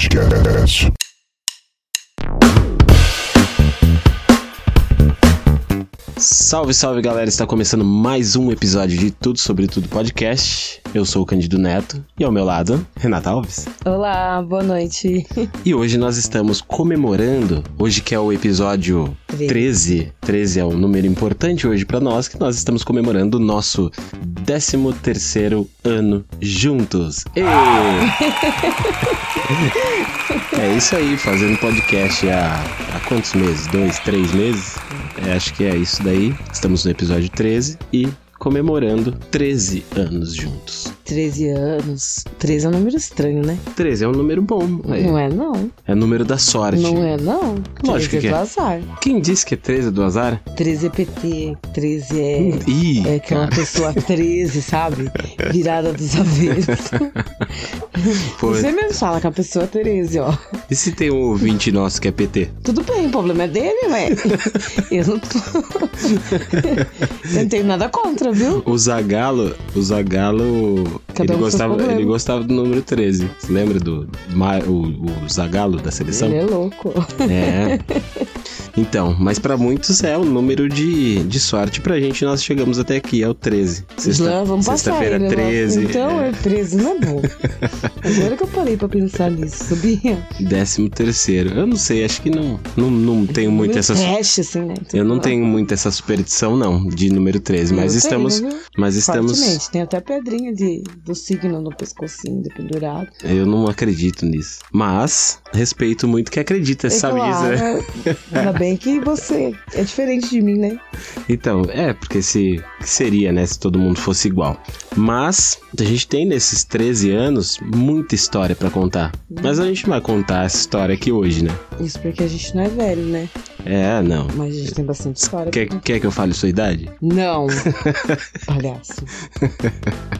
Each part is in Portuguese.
Podcast. Salve, salve galera! Está começando mais um episódio de Tudo Sobre Tudo Podcast. Eu sou o Candido Neto e ao meu lado, Renata Alves. Olá, boa noite. E hoje nós estamos comemorando, hoje que é o episódio 13. 13 é um número importante hoje para nós, que nós estamos comemorando o nosso 13 terceiro ano juntos. Ê! é isso aí, fazendo podcast há, há quantos meses? Dois, três meses? É, acho que é isso daí. Estamos no episódio 13 e comemorando 13 anos juntos. 13 anos. 13 é um número estranho, né? 13 é um número bom. É, Não é, não. é número da sorte. Não é, não. Lógico 13 que é do é. azar. Quem disse que é 13 é do azar? 13 é PT. 13 é. Ih, É aquela pessoa 13, sabe? Virada dos avessos. Você mesmo fala que a pessoa é 13, ó. e se tem um ouvinte nosso que é PT? Tudo bem, o problema é dele, ué. Eu não tô. Eu não tenho nada contra, viu? O Zagalo, o Zagalo, Cada ele um gostava, ele gostava do número 13. Você lembra do Ma- o, o Zagalo da seleção? Ele é louco. É. Então, mas pra muitos é o número de, de sorte. Pra gente, nós chegamos até aqui, é o 13. Não, vamos passar Sexta-feira ele, né? 13. Então, é. é 13 não é bom. Agora que eu parei pra pensar nisso, sabia? Décimo terceiro. Eu não sei, acho que não, não, não tenho muito essa. trash, assim, né? Eu não tenho muito essa superstição, não, de número 13, mas Eu estamos. tenho, viu? Mas estamos. Tem até pedrinha de, do signo no pescocinho, pendurado. Eu não acredito nisso. Mas respeito muito que acredita, É sabe disso, né? claro, Ainda bem que você é diferente de mim, né? Então, é, porque se que seria, né, se todo mundo fosse igual. Mas a gente tem nesses 13 anos muita história pra contar. Mas a gente não vai contar essa história aqui hoje, né? Isso porque a gente não é velho, né? É, não. Mas a gente tem bastante história. Quer, quer que eu fale sua idade? Não. Palhaço.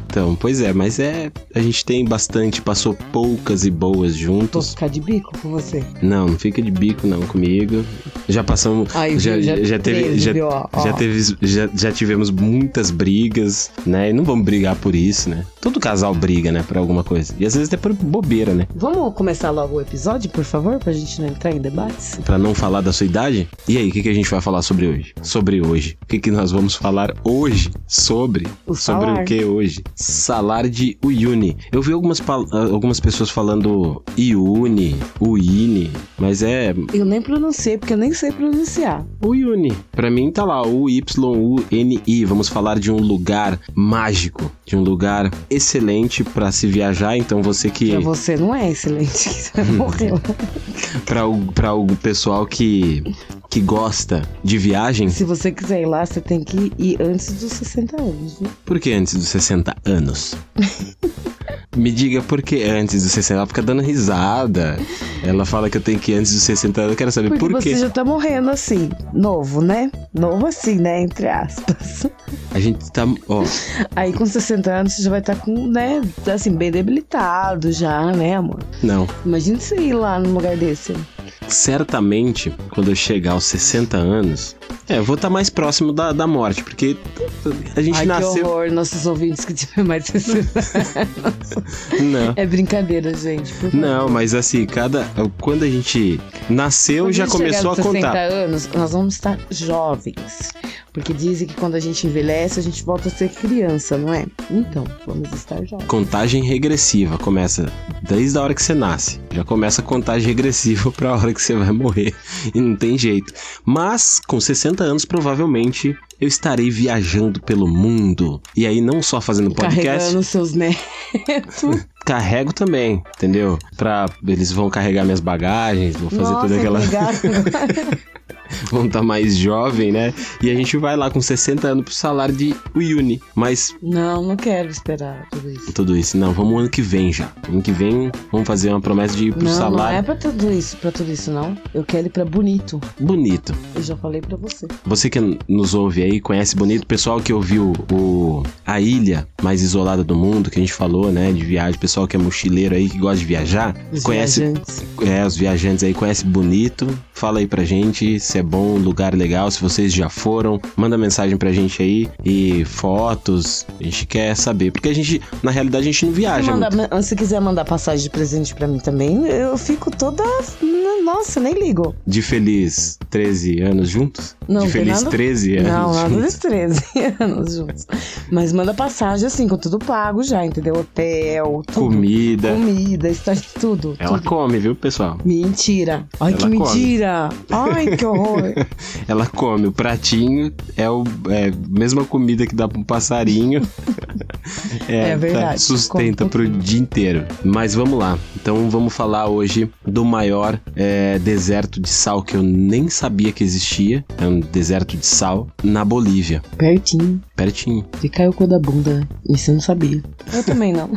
Então, pois é, mas é. A gente tem bastante, passou poucas e boas Vou juntos. ficar de bico com você. Não, não fica de bico não comigo. Já passamos. Ai, já, viu? Já já teve. 13, já, viu? Ó, ó. já, teve já, já tivemos muitas brigas, né? E não vamos brigar por isso, né? Todo casal briga, né? Por alguma coisa. E às vezes até por bobeira, né? Vamos começar logo o episódio, por favor, pra gente não entrar em debates? Pra não falar da sua idade. E aí, o que, que a gente vai falar sobre hoje? Sobre hoje. O que, que nós vamos falar hoje sobre? O sobre o que hoje? Salar de Uyuni. Eu vi algumas, algumas pessoas falando Iuni, Uine, mas é Eu nem pronunciei, porque eu nem sei pronunciar. Uyuni. Pra mim tá lá, U-Y-U-N-I. Vamos falar de um lugar mágico, de um lugar excelente pra se viajar. Então você que. Pra você não é excelente, que você morreu. Pra o, pra o pessoal que, que gosta de viagem. Se você quiser ir lá, você tem que ir antes dos 60 anos, viu? Por que antes dos 60 anos? Me diga por que antes dos 60 Ela fica dando risada. Ela fala que eu tenho que ir antes dos 60 anos. Eu quero saber Porque por você quê. já tá morrendo assim, novo, né? Novo assim, né? Entre aspas. A gente tá. Ó, Aí com 60 anos você já vai estar com, né? Assim, bem debilitado já, né, amor? não. Imagina você ir lá num lugar desse. Certamente, quando eu chegar aos 60 anos. É, eu vou estar mais próximo da, da morte, porque a gente Ai, que nasceu. horror, nossos ouvintes que tiver mais de 60 Não. É brincadeira, gente. Não, mas assim, cada. Quando a gente nasceu, Quando já gente começou a aos 60 contar. anos, nós vamos estar jovens. Porque dizem que quando a gente envelhece, a gente volta a ser criança, não é? Então, vamos estar jovens. Contagem regressiva começa desde a hora que você nasce. Já começa a contagem regressiva pra hora que você vai morrer. E não tem jeito. Mas, com 60 anos, provavelmente eu estarei viajando pelo mundo. E aí, não só fazendo podcast, Carregando seus netos. carrego também, entendeu? Pra. Eles vão carregar minhas bagagens, vão fazer Nossa, toda aquela. vão estar mais jovem, né? E a gente vai lá com 60 anos pro salário de Uyuni. Mas Não, não quero esperar tudo isso. tudo isso, não, vamos ano que vem já. Ano que vem, vamos fazer uma promessa de ir pro Não, não salário é pra tudo isso, pra tudo isso, não. Eu quero ir pra bonito. bonito. Eu já falei pra você. Você que nos ouve aí, conhece bonito, pessoal que ouviu o a ilha mais isolada do mundo, que a gente falou, né, de viagem, pessoal que é mochileiro aí, que gosta de viajar, Os conhece, viajantes. é, os viajantes aí, conhece bonito, fala aí pra gente se é bom, lugar legal, se vocês já foram, manda mensagem pra gente aí e fotos, a gente quer saber, porque a gente, na realidade, a gente não viaja. Manda- muito. se quiser mandar passagem de presente pra mim também, eu fico toda. Nossa, nem ligo. De feliz 13 anos juntos? Não, De feliz nada- 13 anos Não, nada juntos. dos 13 anos juntos. Mas manda passagem assim, com tudo pago já, entendeu? Hotel, tudo. Comida. Comida, estágio, tudo. Ela tudo. come, viu, pessoal? Mentira. Ai, Ela que come. mentira. Ai, que horror. Ela come. O pratinho é o é, mesma comida que dá pra um passarinho. É verdade. tá, sustenta Come pro dia inteiro. Mas vamos lá. Então vamos falar hoje do maior é, deserto de sal que eu nem sabia que existia. É um deserto de sal na Bolívia. Pertinho. Pertinho. E caiu o cu da bunda, né? Isso eu não sabia. Eu também não.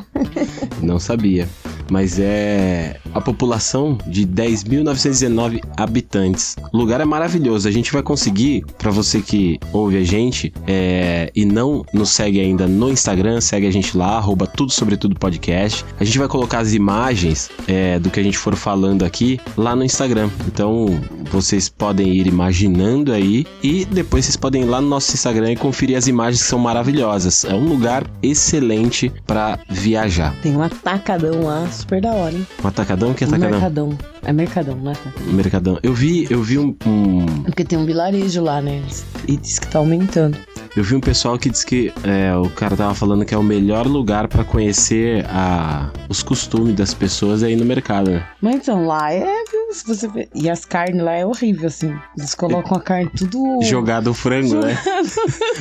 Não sabia. Mas é a população de 10.919 habitantes. O lugar é maravilhoso. A gente vai conseguir, para você que ouve a gente é, e não nos segue ainda no Instagram, segue a gente lá, arroba tudo sobre tudo podcast. A gente vai colocar as imagens é, do que a gente for falando aqui lá no Instagram. Então vocês podem ir imaginando aí e depois vocês podem ir lá no nosso Instagram e conferir as imagens que são maravilhosas. É um lugar excelente para viajar. Tem um atacadão lá, super da hora, hein? Um atacadão? Que Um atacadão? mercadão. É mercadão, não é? Mercadão. Eu vi, eu vi um, um- Porque tem um vilarejo lá, né? E diz que tá aumentando. Eu vi um pessoal que disse que é, o cara tava falando que é o melhor lugar pra conhecer a, os costumes das pessoas aí no mercado, né? Mas então, lá é? Se você ver. E as carnes lá é horrível, assim. Eles colocam a carne tudo. Jogado o frango, né?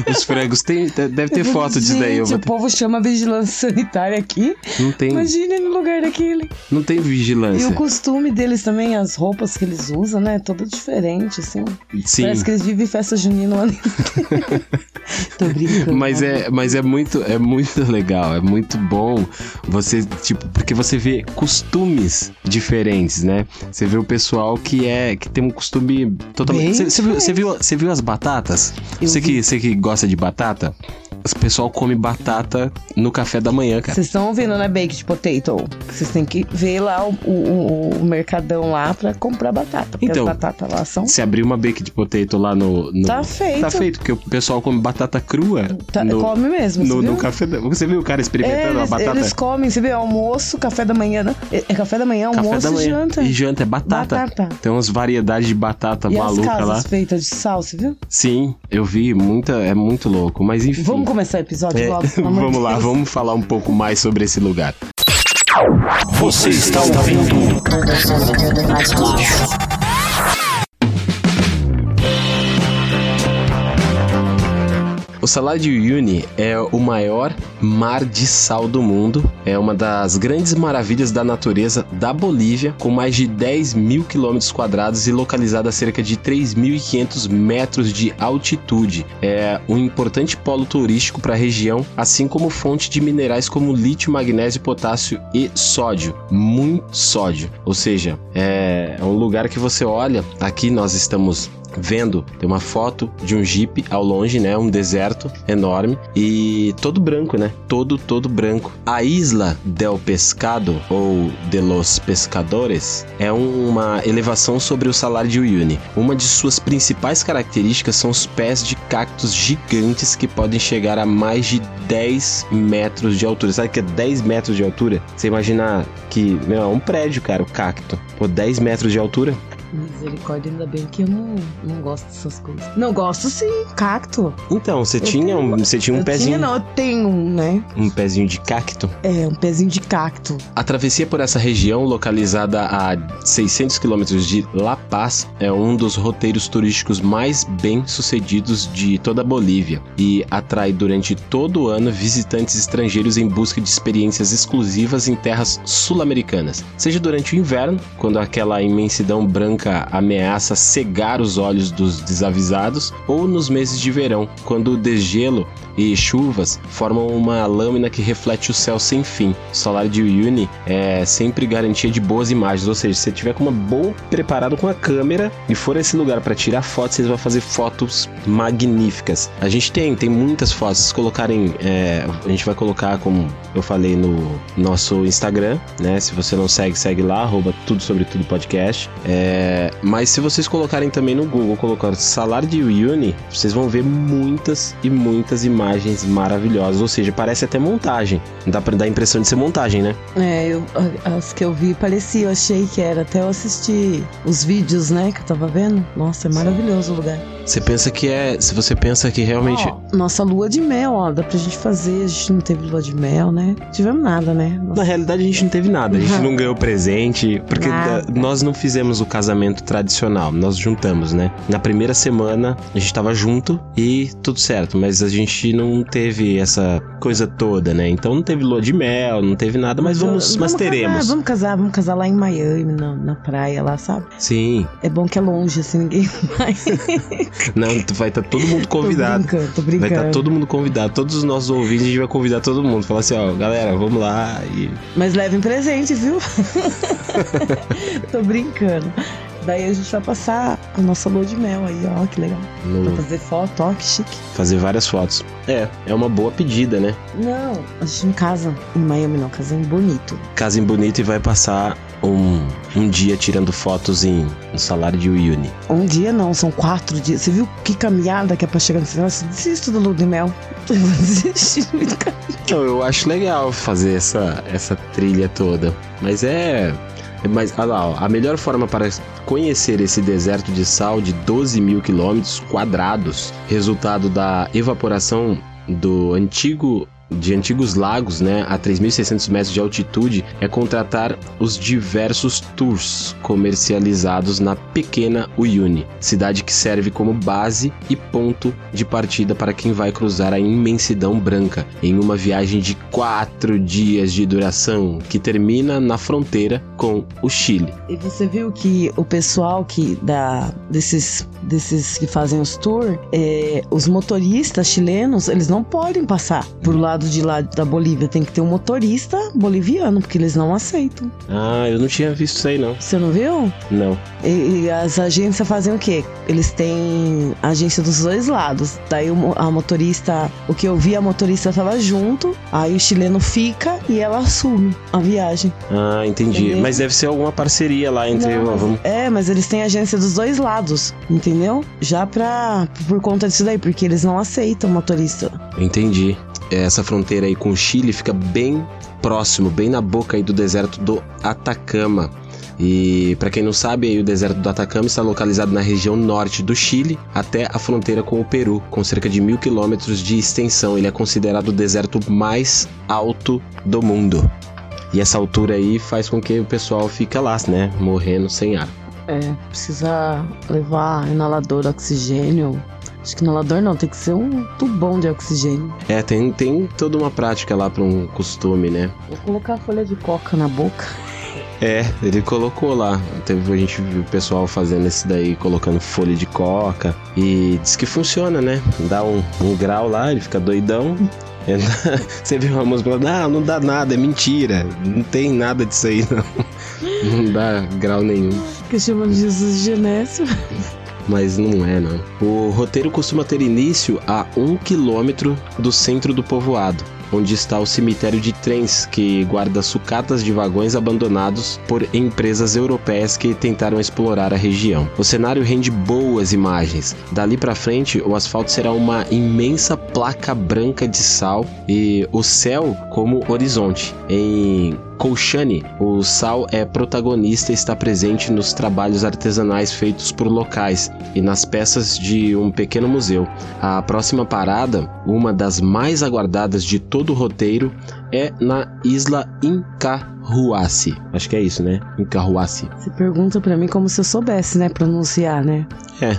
Os frangos tem, deve ter foto disso daí. Eu o ter- povo chama vigilância sanitária aqui. não tem, Imagina no lugar daquele. não tem E o vigilância. costume deles também, as roupas que eles usam, né? Todo diferente, assim. Sim. Parece que eles vivem festa junina lá dentro. Tô brincando. Mas é, mas é muito, é muito legal, é muito bom você, tipo, porque você vê costumes diferentes, né? Você vê o pessoal que é, que tem um costume totalmente... Você, você viu, você, viu, você viu as batatas? Eu Você vi. que, você que gosta de batata? O pessoal come batata no café da manhã, cara. Vocês estão ouvindo, né? Baked potato. Vocês têm que ver lá o, o- o mercadão lá pra comprar batata. Porque Então, as batatas lá são. Se abrir uma baked potato lá no... no- Tá feito. Tá feito, porque o pessoal come batata crua Tá- no, come mesmo. no, no viu? café da... Você viu o cara É, experimentando a eles, batata? eles comem, você vê, almoço, café da manhã, né? É, é café da manhã, Café almoço da manhã. e janta. E janta é batata. Batata. Tem umas variedades de batata E as maluca casas lá. feitas de sal, você viu? Sim, eu vi, muita, é muito louco, mas enfim. Vamos começar o episódio É, logo, vamos lá, Deus. vamos falar um pouco mais sobre esse lugar. Você está ouvindo? O Salar de Uyuni é o maior mar de sal do mundo. É uma das grandes maravilhas da natureza da Bolívia, com mais de 10 mil quilômetros quadrados e localizada a cerca de 3.500 metros de altitude. É um importante polo turístico para a região, assim como fonte de minerais como lítio, magnésio, potássio e sódio. Muito sódio. Ou seja, é um lugar que você olha. Aqui nós estamos vendo, tem uma foto de um jeep ao longe, né? Um deserto enorme e todo branco, né? Todo, todo branco. A Isla del Pescado, ou de los Pescadores, é uma elevação sobre o Salar de Uyuni. Uma de suas principais características são os pés de cactos gigantes que podem chegar a mais de 10 metros de altura. Sabe que é 10 metros de altura? Você imagina que, meu, é um prédio, cara, o cacto. Pô, 10 metros de altura? Misericórdia, ainda bem que eu não, não gosto dessas coisas. Não, gosto sim, cacto. Então, você Eu tinha um, você tinha um eu pezinho, Tinha, não, eu tenho um, né? um pezinho de cacto. É, um pezinho de cacto. A travessia por essa região, localizada a 600 quilômetros de La Paz, é um dos roteiros turísticos mais bem sucedidos de toda a Bolívia e atrai durante todo o ano visitantes estrangeiros em busca de experiências exclusivas em terras sul-americanas, seja durante o inverno, quando aquela imensidão branca ameaça cegar os olhos dos desavisados, ou nos meses de verão, quando o degelo e chuvas formam uma lâmina que reflete o céu sem fim. O Salário de Uyuni é sempre garantia de boas imagens, ou seja, se você tiver com uma boa preparado com a câmera e for a esse lugar para tirar fotos, vocês vão fazer fotos magníficas. A gente tem, tem muitas fotos. Se colocarem, é, a gente vai colocar como eu falei no nosso Instagram, né? Se você não segue, segue lá, arroba tudo sobre tudo podcast. É, É, mas se vocês colocarem também no Google, colocar salário de Uyuni, vocês vão ver muitas e muitas imagens maravilhosas. Ou seja, parece até montagem. Dá pra dar a impressão de ser montagem, né? É, eu, as que eu vi parecia, eu achei que era. Até eu assisti os vídeos, né, que eu tava vendo. Nossa, é maravilhoso o lugar. Você pensa que é. Se você pensa que realmente. Ó, nossa lua de mel, ó, dá pra gente fazer. A gente não teve lua de mel, né? Não tivemos nada, né? Nossa. Na realidade, a gente não teve nada. A gente não ganhou presente. Porque Nada. da- nós não fizemos o casamento tradicional. Nós juntamos, né? Na primeira semana, a gente tava junto e tudo certo. Mas a gente não teve essa coisa toda, né? Então não teve lua de mel, não teve nada. Mas vamos. mas Casar, teremos. vamos casar, vamos casar lá em Miami, na, na praia lá, sabe? Sim. É bom que é longe, assim, ninguém vai. Não, vai estar todo mundo convidado. Tô brincando, tô Vai brincando. estar todo mundo convidado. Todos os nossos ouvintes, a gente vai convidar todo mundo. Falar assim, ó, galera, vamos lá. E Mas levem presente, viu? tô brincando. Daí a gente vai passar a nossa lua de mel aí, ó, que legal. no- Pra fazer foto, ó, que chique. fazer várias fotos. É, é uma boa pedida, né? Não, a gente não casa em Miami, não, casa em Bonito. Casa em Bonito e vai passar um, um dia tirando fotos em no salário de Uyuni. Um dia não, são quatro dias. Você viu que caminhada que é pra chegar nesse negócio? Desisto do lua de mel. Eu vou desistir do caminho. Eu acho legal fazer essa, essa trilha toda. Mas é. É Mas, olha lá, ó, a melhor forma para conhecer esse deserto de sal de 12 mil quilômetros quadrados, resultado da evaporação do antigo de antigos lagos, né, a 3.600 metros de altitude, é contratar os diversos tours comercializados na pequena Uyuni, cidade que serve como base e ponto de partida para quem vai cruzar a imensidão branca em uma viagem de quatro dias de duração que termina na fronteira com o Chile. E você viu que o pessoal que dá desses, desses que fazem os tours, é, os motoristas chilenos, eles não podem passar pro lado de lá da Bolívia. Tem que ter um motorista boliviano, porque eles não aceitam. Ah, eu não tinha visto isso aí não. Você não viu? Não. E, e as agências fazem o quê? Eles têm agência dos dois lados. Daí a motorista, o que eu vi, a motorista tava junto, aí o chileno fica e ela assume a viagem. Ah, entendi. Entendeu? Mas deve ser alguma parceria lá entre. Não, vamos... É, mas eles têm agência dos dois lados, entendeu? Já pra. por conta disso daí, porque eles não aceitam motorista. Entendi. Essa fronteira aí com o Chile fica bem próximo, bem na boca aí do deserto do Atacama. E para quem não sabe, aí o deserto do Atacama está localizado na região norte do Chile, até a fronteira com o Peru, com cerca de mil quilômetros de extensão. Ele é considerado o deserto mais alto do mundo. E essa altura aí faz com que o pessoal fica lá, né, morrendo sem ar. É, precisa levar inalador oxigênio. Acho que inalador não, tem que ser um tubão de oxigênio. É, tem, tem toda uma prática lá para um costume, né? Vou colocar folha de coca na boca. É, ele colocou lá. Teve, a gente viu o pessoal fazendo esse daí, colocando folha de coca. E diz que funciona, né? Dá um, um grau lá, ele fica doidão. Você viu uma moça falando, não, não dá nada, é mentira. Não tem nada disso aí, não. Não dá grau nenhum. Que chamam de Jesus de Genésio. Mas não é, não. O roteiro costuma ter início a um quilômetro do centro do povoado, onde está o cemitério de trens, que guarda sucatas de vagões abandonados por empresas europeias que tentaram explorar a região. O cenário rende boas imagens. Dali para frente, o asfalto será uma imensa placa branca de sal e o céu como horizonte. Em Colchane, o sal é protagonista e está presente nos trabalhos artesanais feitos por locais e nas peças de um pequeno museu. A próxima parada, uma das mais aguardadas de todo o roteiro, é na Isla Incahuasi. Acho que é isso, né? Incahuasi. Você pergunta pra mim como se eu soubesse, né, pronunciar, né? É,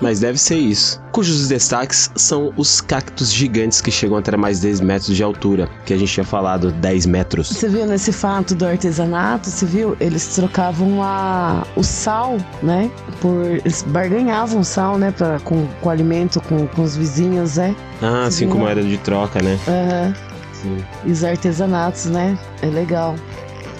mas deve ser isso. Cujos destaques são os cactos gigantes que chegam até mais 10 metros de altura, que a gente tinha falado 10 metros. Você viu nesse fato do artesanato, você viu? Eles trocavam a, o sal, né? Por, eles barganhavam sal, né? Pra, com, com o alimento, com, com os vizinhos, né? Ah, assim como era de troca, né? Aham. Sim. E os artesanatos, né? É legal.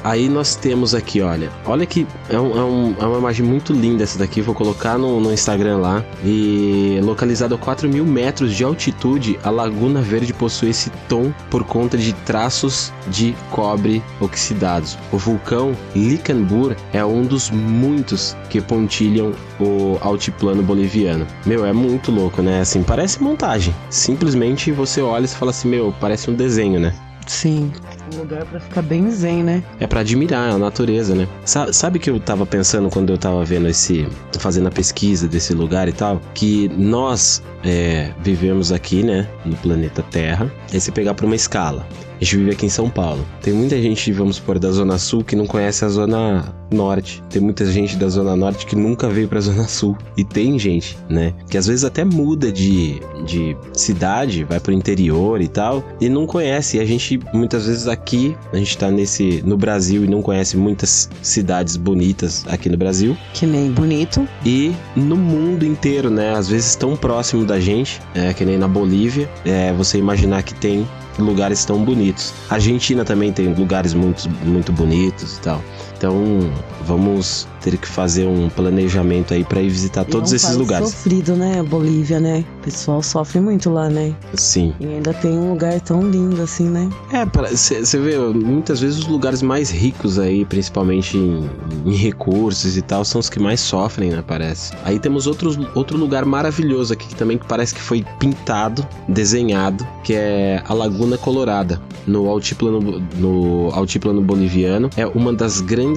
Aí nós temos aqui, olha. Olha que é, um, é, um, é uma imagem muito linda essa daqui. Vou colocar no, no Instagram lá. E localizado a 4 mil metros de altitude, a Laguna Verde possui esse tom por conta de traços de cobre oxidados. O vulcão Licambur é um dos muitos que pontilham o altiplano boliviano. Meu, é muito louco, né? Assim, parece montagem. Simplesmente você olha e fala assim, meu, parece um desenho, né? Sim. Um lugar para ficar bem zen, né? É para admirar a natureza, né? Sa sabe que eu tava pensando quando eu tava vendo esse. fazendo a pesquisa desse lugar e tal? Que nós é, vivemos aqui, né? No planeta Terra. Aí você pegar pra uma escala. A gente vive aqui em São Paulo. Tem muita gente, vamos supor, da Zona Sul que não conhece a Zona Norte. Tem muita gente da Zona Norte que nunca veio pra Zona Sul. E tem gente, né? Que às vezes até muda de, de cidade, vai pro interior e tal, e não conhece. E a gente, muitas vezes aqui, a gente tá nesse, no Brasil e não conhece muitas cidades bonitas aqui no Brasil. Que nem bonito. E no mundo inteiro, né? Às vezes tão próximo da gente, é, que nem na Bolívia, é, você imaginar que tem lugares tão bonitos. A Argentina também tem lugares muito, muito bonitos e tal. Então, vamos ter que fazer um planejamento aí para ir visitar todos é um esses lugares. sofrido, né? Bolívia, né? O pessoal sofre muito lá, né? Sim. E ainda tem um lugar tão lindo assim, né? É, você vê, muitas vezes os lugares mais ricos aí, principalmente em, em, recursos e tal, são os que mais sofrem, né? Parece. Aí temos outros, outro lugar maravilhoso aqui que também parece que foi pintado, desenhado, que é a Laguna Colorada, no altiplano, no altiplano boliviano. É uma das grandes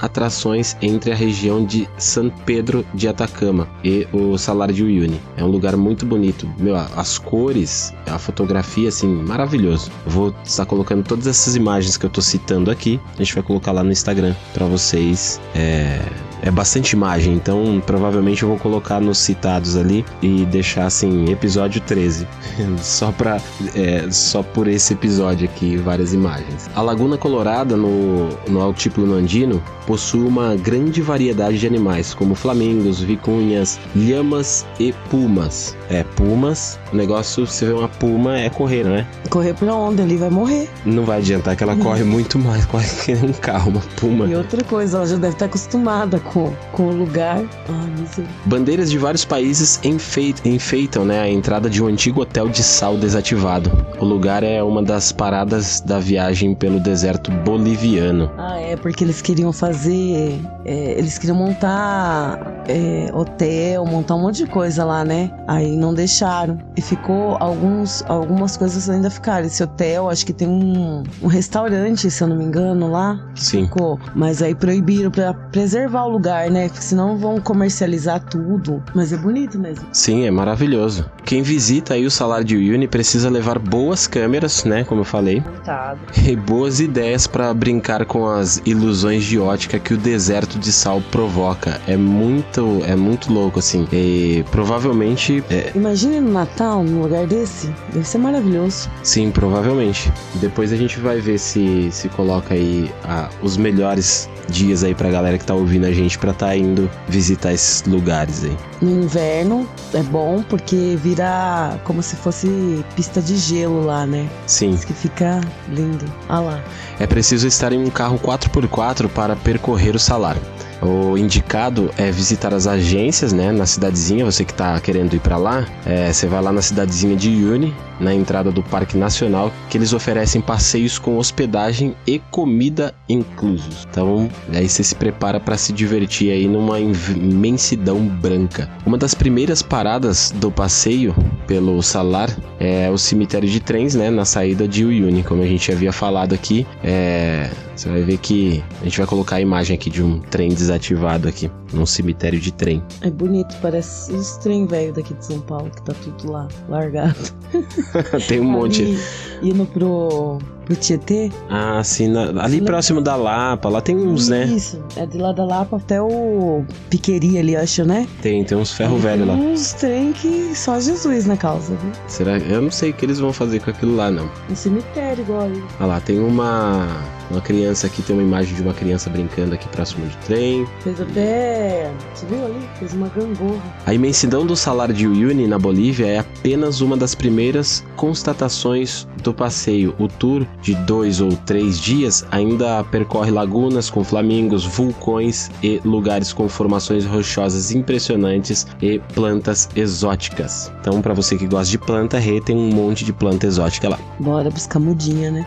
atrações entre a região de San Pedro de Atacama e o Salar de Uyuni. É um lugar muito bonito. Meu, as cores, a fotografia, assim, maravilhoso. vou estar colocando todas essas imagens que eu tô citando aqui. A gente vai colocar lá no Instagram para vocês é, é bastante imagem, então provavelmente eu vou colocar nos citados ali e deixar assim, episódio 13. só para é, só por esse episódio aqui, várias imagens. A Laguna Colorada, no, no Altiplano Andino, possui uma grande variedade de animais, como flamingos, vicunhas, lhamas e pumas. É, pumas, o negócio, você vê uma puma, é correr, não é? Correr pra onde? Ali vai morrer. Não vai adiantar que ela corre muito mais, corre que um carro, uma puma. E outra coisa, ela já deve estar acostumada com, com o lugar. Ah, Bandeiras de vários países enfeitam, enfeitam né, a entrada de um antigo hotel de sal desativado. O lugar é uma das paradas da viagem pelo deserto boliviano. Ah, é, porque eles queriam fazer. É, eles queriam montar é, hotel, montar um monte de coisa lá, né? Aí não deixaram. E ficou alguns, algumas coisas ainda ficaram. Esse hotel, acho que tem um, um restaurante, se eu não me engano, lá. Sim. Ficou. Mas aí proibiram para preservar o lugar, né? Porque senão vão comercializar tudo. Mas é bonito mesmo. Sim, é maravilhoso. Quem visita aí o salário de Uni precisa levar boas câmeras, né? Como eu falei. Contado. E boas ideias para brincar com as ilusões de ótica que o deserto de sal provoca. É muito, é muito louco, assim. E provavelmente. É... Imagine no Natal, num lugar desse. Deve ser maravilhoso. Sim, provavelmente. Depois a gente vai ver se se coloca aí ah, os melhores dias aí pra galera que tá ouvindo a gente pra tá indo visitar esses lugares aí. No inverno é bom porque vira como se fosse pista de gelo lá, né? Sim. Diz que fica lindo. Ah lá. É preciso estar em um carro 4x4 para percorrer o salário. O indicado é visitar as agências, né, na cidadezinha. Você que está querendo ir para lá, é, você vai lá na cidadezinha de Yuni, na entrada do Parque Nacional, que eles oferecem passeios com hospedagem e comida inclusos. Então, aí você se prepara para se divertir aí numa imensidão branca. Uma das primeiras paradas do passeio pelo Salar é o cemitério de trens, né, na saída de Uyuni, como a gente havia falado aqui. É, você vai ver que a gente vai colocar a imagem aqui de um trem desativado aqui, num cemitério de trem. É bonito, parece os trem velho daqui de São Paulo, que tá tudo lá, largado. Tem um monte. Indo pro, pro Tietê. Ah, sim. Na, ali próximo da Lapa, lá tem uns, Isso, né? Isso, é de lá da Lapa até o Piqueri ali, acho, né? Tem, tem uns ferro velho lá. Uns trem que só Jesus na causa, viu? Será? Eu não sei o que eles vão fazer com aquilo lá, não. Um cemitério igual ali. Olha lá, tem uma uma criança aqui, tem uma imagem de uma criança brincando aqui próximo do trem. Fez até. Você viu ali? Fez uma gangorra. A imensidão do salário de Uyuni na Bolívia é apenas uma das primeiras constatações do passeio. O tour de dois ou três dias, ainda percorre lagunas com flamingos, vulcões e lugares com formações rochosas impressionantes e plantas exóticas. Então, para você que gosta de planta, Rê tem um monte de planta exótica lá. Bora buscar mudinha, né?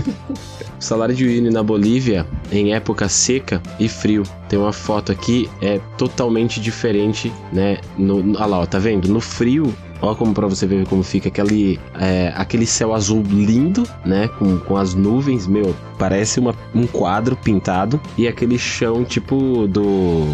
Salário de Uyuni na Bolívia, em época seca e frio, tem uma foto aqui, é totalmente diferente, né? No, olha lá, ó, tá vendo? No frio, ó como pra você ver como fica aquele, é, aquele céu azul lindo, né? Com, com as nuvens, meu, parece uma, um quadro pintado. E aquele chão tipo do,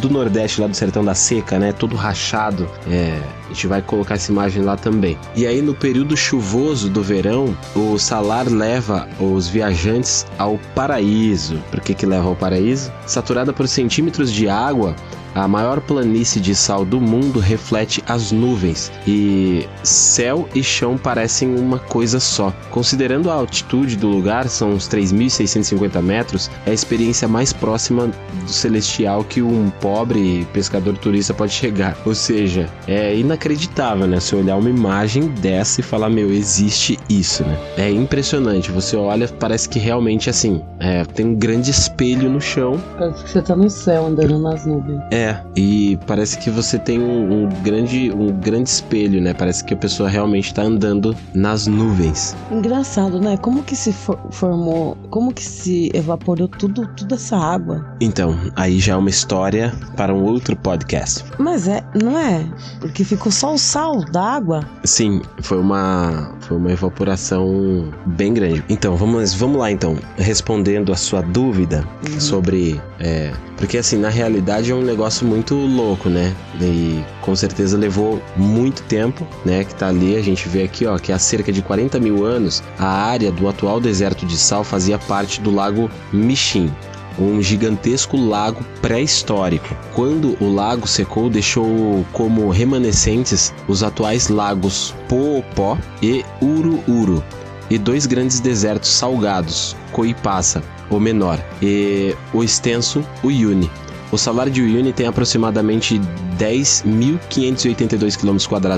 do Nordeste, lá do Sertão da Seca, né? Todo rachado. É, a gente vai colocar essa imagem lá também. E aí, no período chuvoso do verão, o salar leva os viajantes ao paraíso. Por que, que leva ao paraíso? Saturada por centímetros de água, a maior planície de sal do mundo reflete as nuvens e céu e chão parecem uma coisa só. Considerando a altitude do lugar, são uns 3.650 metros, é a experiência mais próxima do celestial que um pobre pescador turista pode chegar. Ou seja, é inacreditável, né? Você olhar uma imagem dessa e falar, meu, existe isso, né? É impressionante. Você olha, parece que realmente assim, é, tem um grande espelho no chão. Parece que você tá no céu andando nas nuvens. É, e parece que você tem um, um grande, um grande espelho, né? Parece que a pessoa realmente tá andando nas nuvens. Engraçado, né? Como que se for- formou, como que se evaporou tudo, toda essa água? Então, aí já é uma história para um outro podcast. Mas é, não é? Porque ficou só o sal da água. Sim, foi uma, foi uma evaporação bem grande. Então, vamos, vamos lá então, respondendo a sua dúvida sobre, é, porque assim, na realidade é um negócio muito louco, né? E com certeza levou muito tempo, né? Que tá ali, a gente vê aqui, ó, que há cerca de 40 mil anos, a área do atual deserto de sal fazia parte do lago Michin, um gigantesco lago pré-histórico. Quando o lago secou, deixou como remanescentes os atuais lagos Poopó e Uruuru, e dois grandes desertos salgados, Coipassa, o menor, e o extenso Uyuni. O salário de Uyuni tem aproximadamente 10.582 km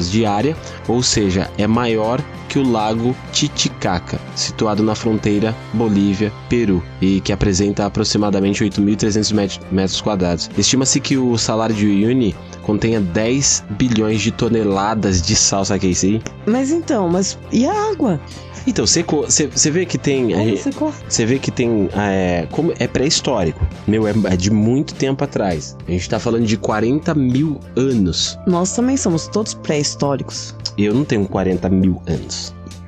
de área, ou seja, é maior que o lago Titicaca, situado na fronteira Bolívia-Peru, e que apresenta aproximadamente 8.300 met- metros quadrados. Estima-se que o salário de Uyuni contenha 10 bilhões de toneladas de sal, que é isso aí? Mas então, mas e a água? Então. Você vê que tem. Você vê que tem. É, como é pré-histórico. Meu, é, é de muito tempo atrás. A gente tá falando de 40 mil anos. Nós também somos todos pré-históricos. Eu não tenho 40 mil anos.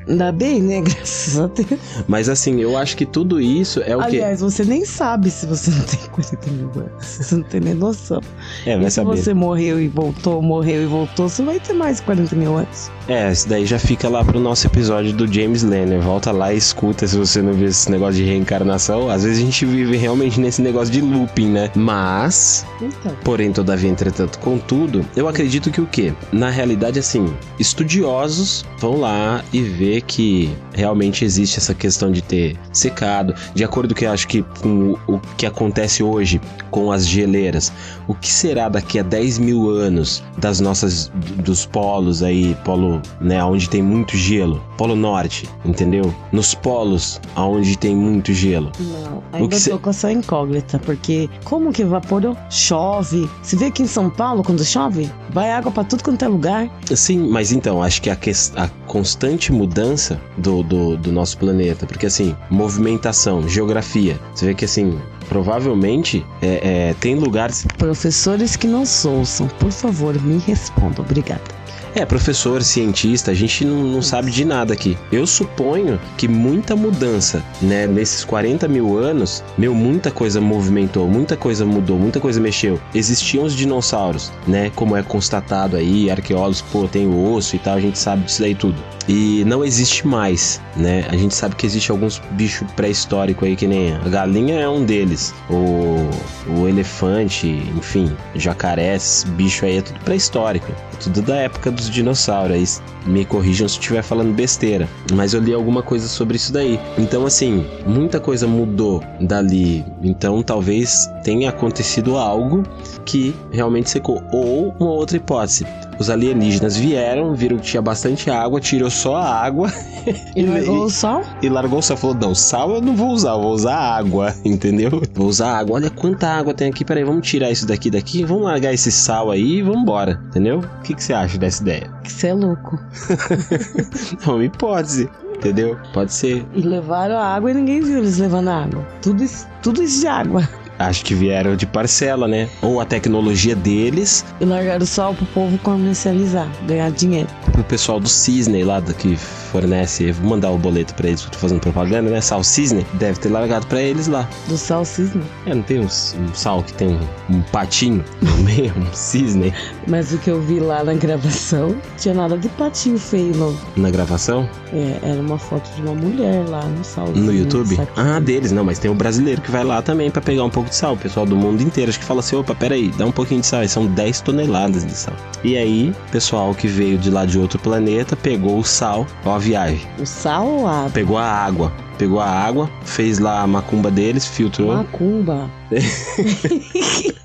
Ainda bem, né? Graças a Deus. Mas assim, eu acho que tudo isso é o quê? Aliás, você nem sabe se você não tem 40 mil anos. Você não tem nem noção. É, vai E se saber. você morreu e voltou, morreu e voltou, você vai ter mais 40 mil anos. É, isso daí já fica lá pro nosso episódio do James Lennon. Volta lá e escuta se você não viu esse negócio de reencarnação. Às vezes a gente vive realmente nesse negócio de looping, né? Mas Então. Porém, todavia, entretanto, contudo, eu acredito que o quê? Na realidade, assim, estudiosos vão lá e ver que realmente existe essa questão de ter secado. De acordo com eu acho que com o, que acontece hoje com as geleiras, o que será daqui a 10 mil anos das nossas dos polos aí, polo, né, onde tem muito gelo, polo norte, entendeu? Nos polos, aonde tem muito gelo. Não, ainda que cê- tô com essa incógnita, porque como que evaporou? Chove. Você vê aqui em São Paulo, quando chove, vai água pra tudo quanto é lugar. Sim, mas então, acho que a, ques- a constante mudança do, do, do nosso planeta, porque assim, movimentação, geografia, você vê que assim, provavelmente é, é, tem lugares. Professores que não ouçam, por favor, me respondam. Obrigada. É, professor, cientista, a gente não, não sabe de nada aqui. Eu suponho que muita mudança, né, nesses 40 mil anos, meu, muita coisa movimentou, muita coisa mudou, muita coisa mexeu. Existiam os dinossauros, né, como é constatado aí, arqueólogos, pô, tem o osso e tal, a gente sabe disso daí tudo. E não existe mais, né? A gente sabe que existe alguns bichos pré-históricos aí, que nem a galinha é um deles. O, o elefante, enfim, jacaré, esse bicho aí é tudo pré-histórico. É tudo da época dos dinossauros. Aí me corrijam se estiver falando besteira. Mas eu li alguma coisa sobre isso daí. Então, assim, muita coisa mudou dali. Então, talvez tenha acontecido algo que realmente secou. Ou uma outra hipótese. Os alienígenas vieram, viram que tinha bastante água, tirou só a água E largou o sal? e largou o sal. Falou: não, sal eu não vou usar, eu vou usar água, entendeu? Vou usar água. Olha quanta água tem aqui. Peraí, vamos tirar isso daqui daqui, vamos largar esse sal aí e vamos embora, entendeu? O que, que você acha dessa ideia? Que você é louco. É uma hipótese, entendeu? Pode ser. E levaram a água e ninguém viu eles levando a água. Tudo isso, tudo isso de água. Acho que vieram de parcela, né? Ou a tecnologia deles E largaram o sal pro povo comercializar, ganhar dinheiro. pro pessoal do Cisne lá do que fornece. Vou mandar o boleto pra eles, que eu tô fazendo propaganda, né? Sal Cisne. Deve ter largado pra eles lá. Do sal cisne. É, não tem uns- um, sal que tem um, um patinho no meio, um cisne Mas o que eu vi lá na gravação, tinha nada de patinho feio, não. na gravação? É, era uma foto de uma mulher lá no sal. No YouTube? Saquinho. Ah, deles, não, mas tem o brasileiro que vai lá também pra pegar um pouco de sal. O pessoal do mundo inteiro acho que fala assim: opa, peraí, dá um pouquinho de sal. E são 10 toneladas de sal. E aí, pessoal que veio de lá de outro planeta pegou o sal, ó a viagem. O sal ou a água? Pegou a água. Pegou a água, fez lá a macumba deles, filtrou. Macumba.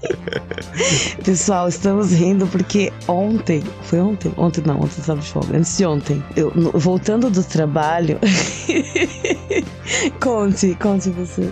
Pessoal, estamos rindo porque ontem, foi ontem? Ontem não, ontem estava de folga, antes de ontem. Eu, voltando do trabalho. conte, conte você.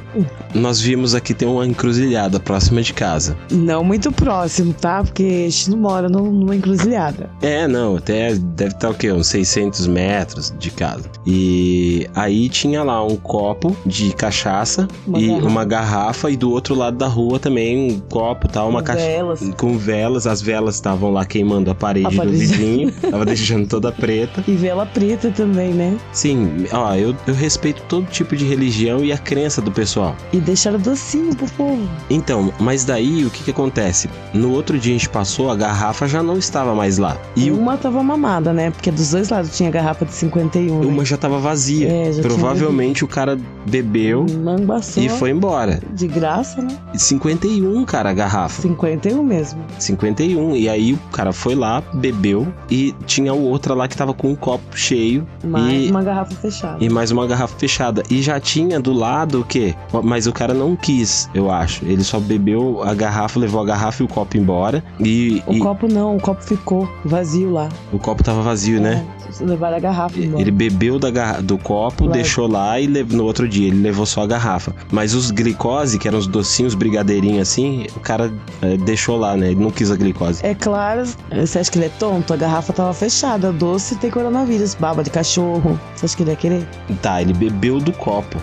Nós vimos aqui tem uma encruzilhada próxima de casa. Não muito próximo, tá? Porque a gente não mora num- numa encruzilhada. É, não, até deve estar o quê? Uns 600 metros de casa. E aí tinha lá um copo de cachaça Uma e garrafa. uma garrafa, e do outro lado da rua também um copo tal, uma Com cachaça. velas. Com velas, as velas estavam lá queimando a parede, A do parede. vizinho, tava deixando toda preta. E vela preta também, né? Sim, ó, eu, eu respeito todo tipo de religião e a crença do pessoal. E deixaram docinho pro povo. Então, mas daí o que que acontece? No outro dia a gente passou, a garrafa já não estava mais lá. E uma tava mamada, né? Porque dos dois lados tinha garrafa de 51. uma né? já tava vazia. É, já Provavelmente o cara bebeu Manguaçou. e foi embora. De graça, né? 51, cara, a garrafa. 51 mesmo. 51. E aí o cara foi lá, bebeu e tinha outra lá que tava com um copo cheio Mais E- uma garrafa fechada. e mais uma garrafa fechada. E já tinha do lado o quê? Mas o cara não quis, eu acho. Ele só bebeu a garrafa, levou a garrafa e o copo embora. E, O e copo não, o copo ficou vazio lá. o copo tava vazio, né? É, levaram a garrafa embora. Ele bebeu da garra- do copo, Claro. deixou lá e lev- no outro dia ele levou só a garrafa. Mas os glicose, que eram os docinhos brigadeirinhos assim, o cara eh, deixou lá, né? Ele não quis a glicose. É claro, você acha que ele é tonto? A garrafa tava fechada, doce tem coronavírus, baba de cachorro. Você acha que ele ia querer? Tá, ele bebeu do copo.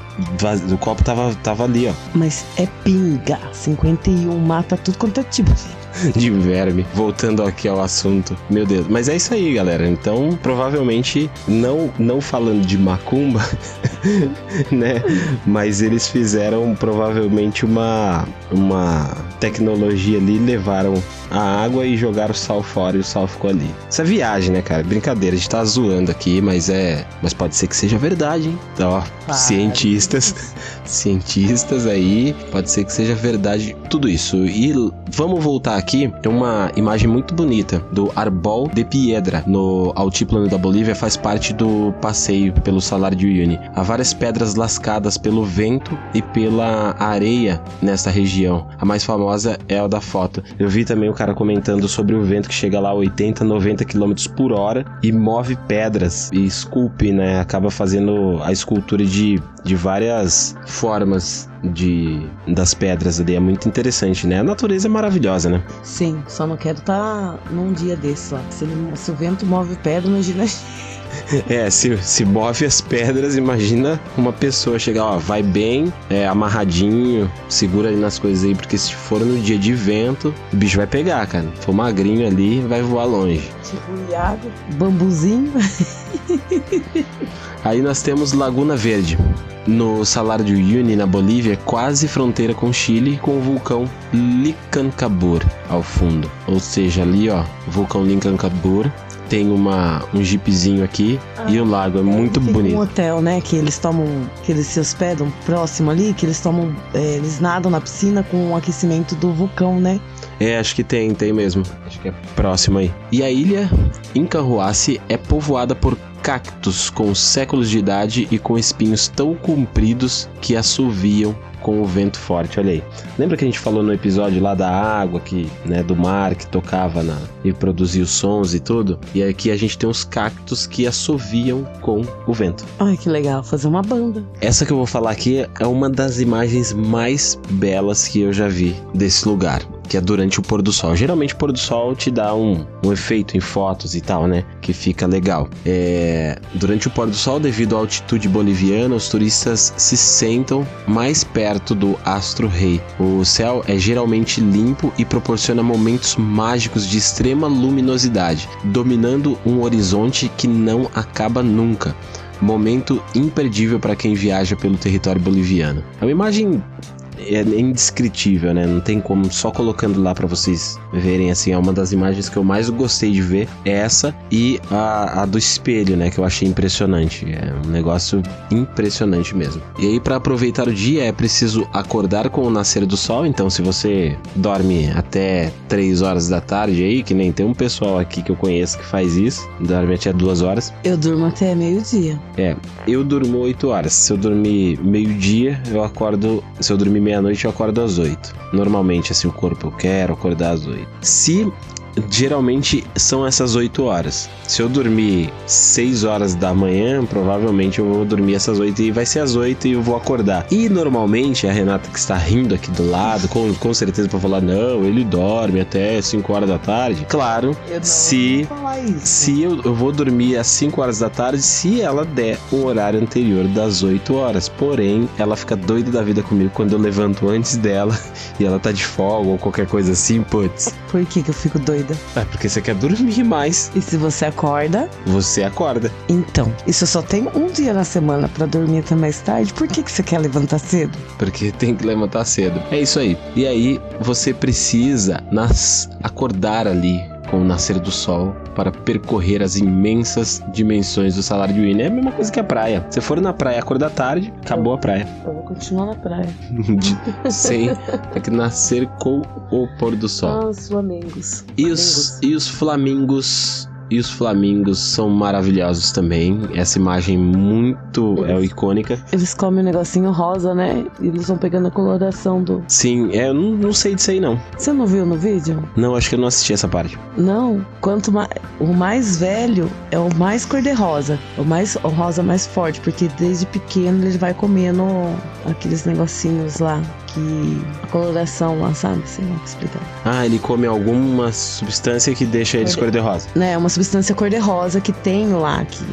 O copo tava, tava ali, ó, Mas é pinga. 51 mata tudo quanto é tipo. de verme. Voltando aqui ao assunto. Meu Deus. Mas é isso aí, galera. Então, provavelmente, não, não falando de macumba, né? Mas eles fizeram provavelmente uma, uma tecnologia ali, levaram a água e jogaram o sal fora e o sal ficou ali. Isso é viagem, né, cara? Brincadeira, a gente tá zoando aqui, mas é. Mas pode ser que seja verdade, hein? Então, ó, cientistas, cientistas aí, pode ser que seja verdade tudo isso. E vamos voltar aqui, tem uma imagem muito bonita do Arbol de Piedra no altiplano da Bolívia, faz parte do passeio pelo Salário de Uyuni. Há várias pedras lascadas pelo vento e pela areia nessa região. A mais famosa é a da foto. Eu vi também o cara comentando sobre o vento que chega lá a 80, 90 km por hora e move pedras e esculpe, né? Acaba fazendo a escultura de, de várias formas de das pedras ali. É muito interessante, né? A natureza é maravilhosa, né? Sim, só não quero estar num dia desse lá. Se, se o vento move pedra, imagina. É, se, se move as pedras, imagina uma pessoa chegar, ó, vai bem, é, amarradinho, segura ali nas coisas aí, porque se for no dia de vento, o bicho vai pegar, cara. For magrinho ali, vai voar longe. Tipo Iago, bambuzinho. Aí nós temos Laguna Verde, no Salar de Uyuni, na Bolívia, quase fronteira com Chile, com o vulcão Licancabur ao fundo. Ou seja, ali, ó, o vulcão Licancabur. Tem uma, um jeepzinho aqui e o lago é muito Fica bonito. um hotel, né? Que eles tomam, que eles se hospedam próximo ali, que eles tomam, é, eles nadam na piscina com o aquecimento do vulcão, né? É, acho que tem, tem mesmo. Acho que é próximo aí. E a ilha Incahuasi é povoada por cactos com séculos de idade e com espinhos tão compridos que assoviam com o vento forte, olha aí. Lembra que a gente falou no episódio lá da água, que, né, do mar que tocava na e produzia os sons e tudo? E aqui a gente tem os cactos que assoviam com o vento. Ai, que legal, fazer uma banda. Essa que eu vou falar aqui é uma das imagens mais belas que eu já vi desse lugar que é durante o pôr do sol. Geralmente o pôr do sol te dá um, um efeito em fotos e tal, né? Que fica legal. É, durante o pôr do sol, devido à altitude boliviana, os turistas se sentam mais perto do astro rei. O céu é geralmente limpo e proporciona momentos mágicos de extrema luminosidade, dominando um horizonte que não acaba nunca momento imperdível para quem viaja pelo território boliviano. É uma imagem é indescritível, né? Não tem como, só colocando lá para vocês verem, assim, é uma das imagens que eu mais gostei de ver, é essa e a, a do espelho, né? Que eu achei impressionante. É um negócio impressionante mesmo. E aí, para aproveitar o dia, é preciso acordar com o nascer do sol. Então, se você dorme até 3 horas da tarde aí, que nem tem um pessoal aqui que eu conheço que faz isso, dorme até 2 horas. Eu durmo até meio-dia. É, eu durmo 8 horas. Se eu dormir meio-dia, eu acordo. Se eu dormir meia-noite, eu acordo às 8. Normalmente, assim, o corpo eu quero acordar às 8. Se geralmente são essas 8 horas. Se eu dormir 6 horas da manhã, provavelmente eu vou dormir essas 8 e vai ser às 8 e eu vou acordar. E normalmente a Renata que está rindo aqui do lado, com, com certeza para falar, não, ele dorme até 5 horas da tarde. Claro, se, se eu, eu vou dormir às 5 horas da tarde, se ela der o horário anterior das 8 horas. Porém, ela fica doida da vida comigo quando eu levanto antes dela e ela tá de folga ou qualquer coisa assim, putz. Por que, que eu fico doida? É porque você quer dormir mais. E se você acorda? Você acorda. Então, isso só tem um dia na semana para dormir até mais tarde. Por que, que você quer levantar cedo? Porque tem que levantar cedo. É isso aí. E aí você precisa nas acordar ali com o nascer do sol para percorrer as imensas dimensões do salário de Winnie. É a mesma coisa que a praia. Se for na praia acordar tarde, acabou a praia. Eu vou continuar na praia. Sem tem que nascer com o pôr do sol. Ah, os flamingos. E os, e os flamingos e os flamingos são maravilhosos também. Essa imagem muito é icônica. Eles comem um negocinho rosa, né? E eles vão pegando a coloração do. Sim, é, eu não, não sei disso aí não. Você não viu no vídeo? Não, acho que eu não assisti essa parte. Não. Quanto mais. O mais velho é o mais cor-de-rosa. O mais o rosa mais forte, porque desde pequeno ele vai comendo aqueles negocinhos lá que. a coloração lá, sabe? Sei lá explicar. Ah, ele come alguma substância que deixa eles cor-de-rosa. Né, uma substância cor-de-rosa que tem lá, que.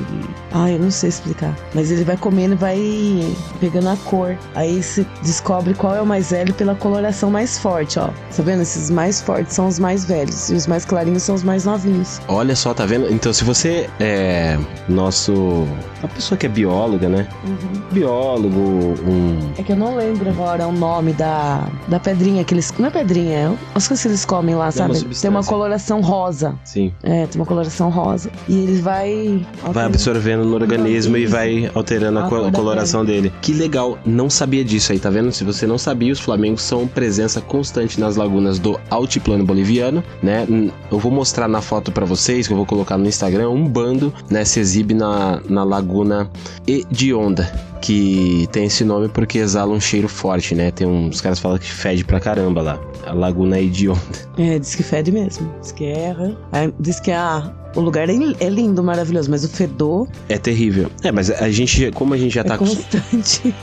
Ah, eu não sei explicar. Mas ele vai comendo e vai pegando a cor. Aí você descobre qual é o mais velho pela coloração mais forte, ó. Tá vendo? Esses mais fortes são os mais velhos. E os mais clarinhos são os mais novinhos. Olha só, tá vendo? Então, se você é nosso. Uma pessoa que é bióloga, né? Uhum. Biólogo, um. É que eu não lembro agora o nome da, da pedrinha que eles. Não é pedrinha, é as coisas que eles comem lá, uma sabe? Tem substância. uma coloração rosa. Sim. É, tem uma coloração rosa. E ele vai. Vai absorvendo no organismo e vai alterando a, A co- cor da coloração dele. Que legal, não sabia disso aí, tá vendo? Se você não sabia, os flamingos são presença constante nas lagunas do altiplano boliviano, né? Eu vou mostrar na foto pra vocês, que eu vou colocar no Instagram, um bando, né? Se exibe na, na laguna Hedionda. Que tem esse nome porque exala um cheiro forte, né? Tem uns caras falam que fede pra caramba lá. A Laguna Hedionda. É, diz que fede mesmo. Diz que erra. Aí diz que ah, o lugar é, é lindo, maravilhoso, mas o fedor É terrível. É, mas a gente, como a gente já é tá constante.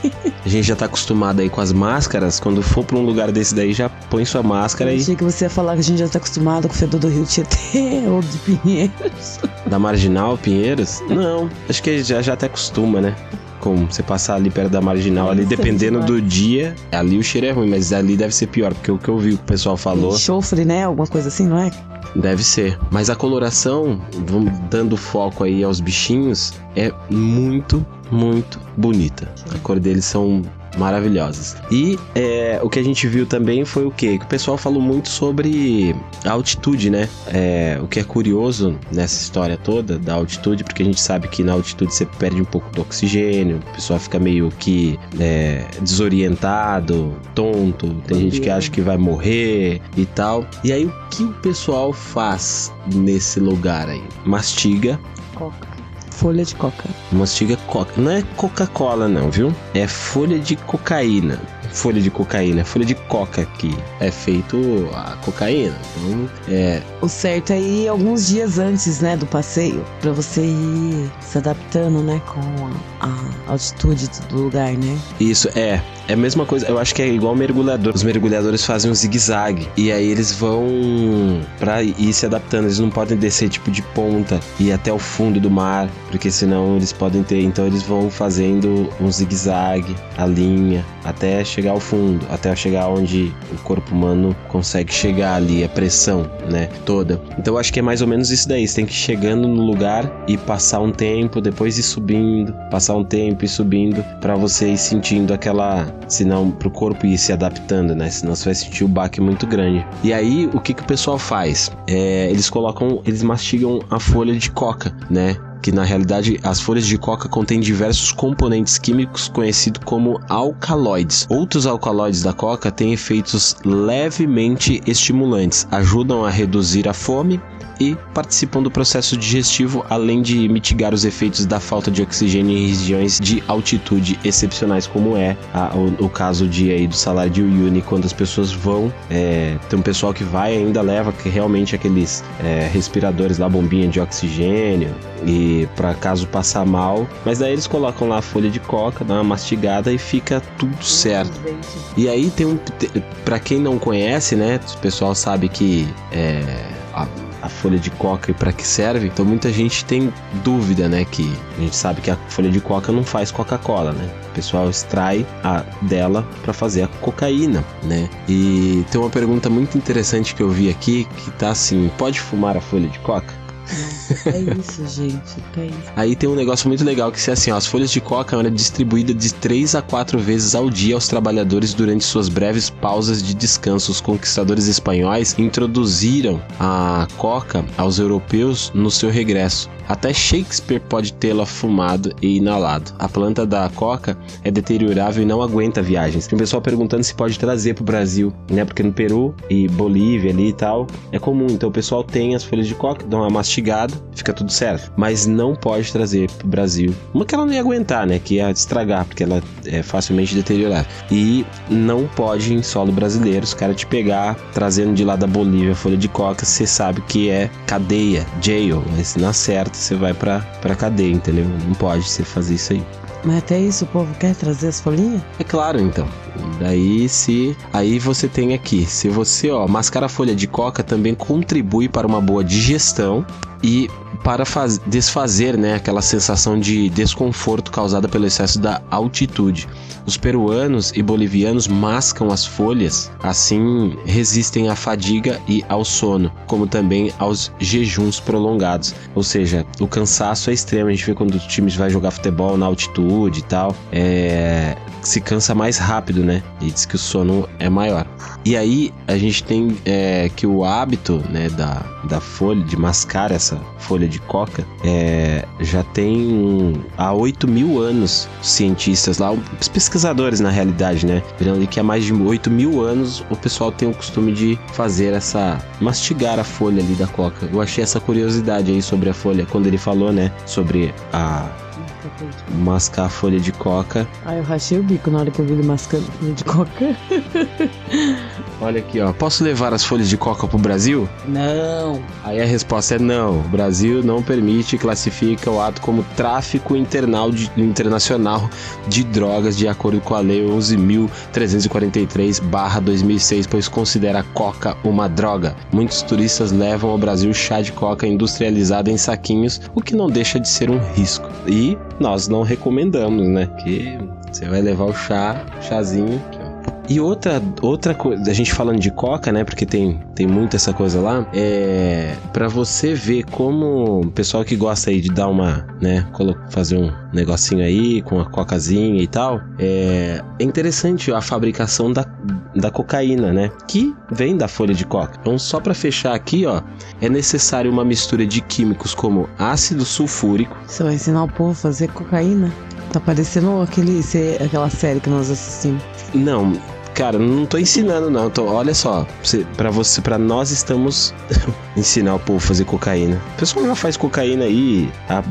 A gente já tá acostumado aí com as máscaras. Quando for pra um lugar desse daí, já põe sua máscara Eu aí. achei que você ia falar que a gente já tá acostumado com o fedor do Rio Tietê ou de Pinheiros. Da Marginal, Pinheiros? Não, acho que já, já até acostuma, né? Com você passar ali perto da Marginal, ali, dependendo demais. do dia, ali o cheiro é ruim, mas ali deve ser pior, porque o que eu vi que o pessoal falou, Enxofre, né? Alguma coisa assim, não é? deve ser. Mas a coloração, vamos dando foco aí aos bichinhos, é muito, muito bonita. A cor deles são maravilhosas. E é, o que a gente viu também foi o quê? Que o pessoal falou muito sobre a altitude, né? É, o que é curioso nessa história toda da altitude, porque a gente sabe que na altitude você perde um pouco do oxigênio, o pessoal fica meio que é, desorientado, tonto, tem gente que acha que vai morrer e tal. E aí o que o pessoal faz nesse lugar aí? Mastiga Coca. Folha de coca. Mastiga coca. Não é Coca-Cola, não, viu? É folha de cocaína. Folha de cocaína, folha de coca que é feito a cocaína. Então, é. O certo é ir alguns dias antes, né, do passeio, para você ir se adaptando, né, com a, a altitude do lugar, né? Isso, é. É a mesma coisa, eu acho que é igual mergulhador. Os mergulhadores fazem um zigue-zague. E aí eles vão pra ir se adaptando. Eles não podem descer tipo de ponta e até o fundo do mar. Porque senão eles podem ter. Então eles vão fazendo um zigue-zague, a linha, até chegar ao fundo. Até chegar onde o corpo humano consegue chegar ali, a pressão, né? Toda. Então eu acho que é mais ou menos isso daí. Você tem que ir chegando no lugar e passar um tempo, depois ir subindo, passar um tempo e subindo, para você ir sentindo aquela senão pro corpo ir se adaptando, né? Senão você vai sentir o baque muito grande. E aí, o que que o pessoal faz? É, eles colocam, eles mastigam a folha de coca, né? que na realidade as folhas de coca contêm diversos componentes químicos conhecidos como alcaloides. Outros alcaloides da coca têm efeitos levemente estimulantes, ajudam a reduzir a fome e participam do processo digestivo, além de mitigar os efeitos da falta de oxigênio em regiões de altitude excepcionais, como é a, o, o, caso de aí do salário de Uyuni, quando as pessoas vão, é, tem um pessoal que vai ainda leva que realmente aqueles é, respiradores lá, bombinha de oxigênio, e para caso passar mal, mas daí eles colocam lá a folha de coca, dá uma mastigada e fica tudo certo. E aí tem um, para quem não conhece, né, o pessoal sabe que é, a, folha de coca e para que serve. Então muita gente tem dúvida, né? Que a gente sabe que a folha de coca não faz Coca-Cola, né? O pessoal extrai a dela para fazer a cocaína, né? E tem uma pergunta muito interessante que eu vi aqui que tá assim: pode fumar a folha de coca? É isso, gente. É isso. Aí tem um negócio muito legal que é assim, ó, as folhas de coca eram distribuídas de 3 a 4 vezes ao dia aos trabalhadores durante suas breves pausas de descanso. Os conquistadores espanhóis introduziram a coca aos europeus no seu regresso. Até Shakespeare pode tê-la fumado e inalado. A planta da coca é deteriorável e não aguenta viagens. Tem pessoal perguntando se pode trazer para o Brasil, né? Porque no Peru e Bolívia ali e tal é comum. Então o pessoal tem as folhas de coca, dão uma mastigada, fica tudo certo. Mas não pode trazer para o Brasil. Uma que ela não ia aguentar, né? Que ia estragar, porque ela é facilmente deteriorável. E não pode em solo brasileiro. Os caras te pegar trazendo de lá da Bolívia folha de coca, você sabe que é cadeia, jail. Mas na certa você vai pra, pra cadeia, entendeu? Não pode você fazer isso aí. Mas até isso o povo quer trazer as folhinhas? É claro, então. Daí se aí você tem aqui, se você, ó, mascar a folha de coca também contribui para uma boa digestão e para faz, desfazer né, aquela sensação de desconforto causada pelo excesso da altitude. Os peruanos e bolivianos mascam as folhas, assim resistem à fadiga e ao sono, como também aos jejuns prolongados. Ou seja, o cansaço é extremo. A gente vê quando os times vai jogar futebol na altitude e tal, é, se cansa mais rápido, né? E diz que o sono é maior. E aí a gente tem é, que o hábito né, da, da folha, de mascar essa folha de coca, é, já tem há 8 mil anos cientistas lá, os pesquisadores na realidade, né? Virando que há mais de 8 mil anos o pessoal tem o costume de fazer essa. mastigar a folha ali da coca. Eu achei essa curiosidade aí sobre a folha, quando ele falou, né? Sobre a mascar a folha de coca. Ah, eu rachei o bico na hora que eu vi ele mascando folha de coca. Olha aqui, ó. Posso levar as folhas de coca pro Brasil? Não. Aí a resposta é não. O Brasil não permite e classifica o ato como tráfico de, internacional de drogas de acordo com a Lei 11.343/2006, pois considera a coca uma droga. Muitos turistas levam ao Brasil chá de coca industrializado em saquinhos, o que não deixa de ser um risco. E nós não recomendamos, né? Que você vai levar o chá, chazinho, e outra, outra coisa, a gente falando de coca, né? Porque tem, tem muito essa coisa lá. É. para você ver como o pessoal que gosta aí de dar uma, né? Fazer um negocinho aí com a cocazinha e tal. É, é interessante a fabricação da, da cocaína, né? Que vem da folha de coca. Então, só para fechar aqui, ó, é necessário uma mistura de químicos como ácido sulfúrico. Você vai ensinar o povo a fazer cocaína? Tá parecendo aquele, aquela série que nós assistimos. Não, Cara, não tô ensinando, não. Tô, olha só, pra você, para nós estamos ensinar o povo a fazer cocaína. O pessoal já faz cocaína aí há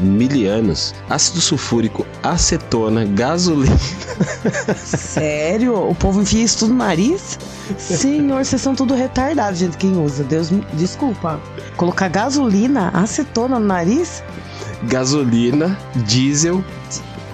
mil anos. Ácido sulfúrico, acetona, gasolina. Sério? O povo enfia isso tudo no nariz? Senhor, vocês são tudo retardados, gente, quem usa. Deus me desculpa. Colocar gasolina, acetona no nariz? Gasolina, diesel,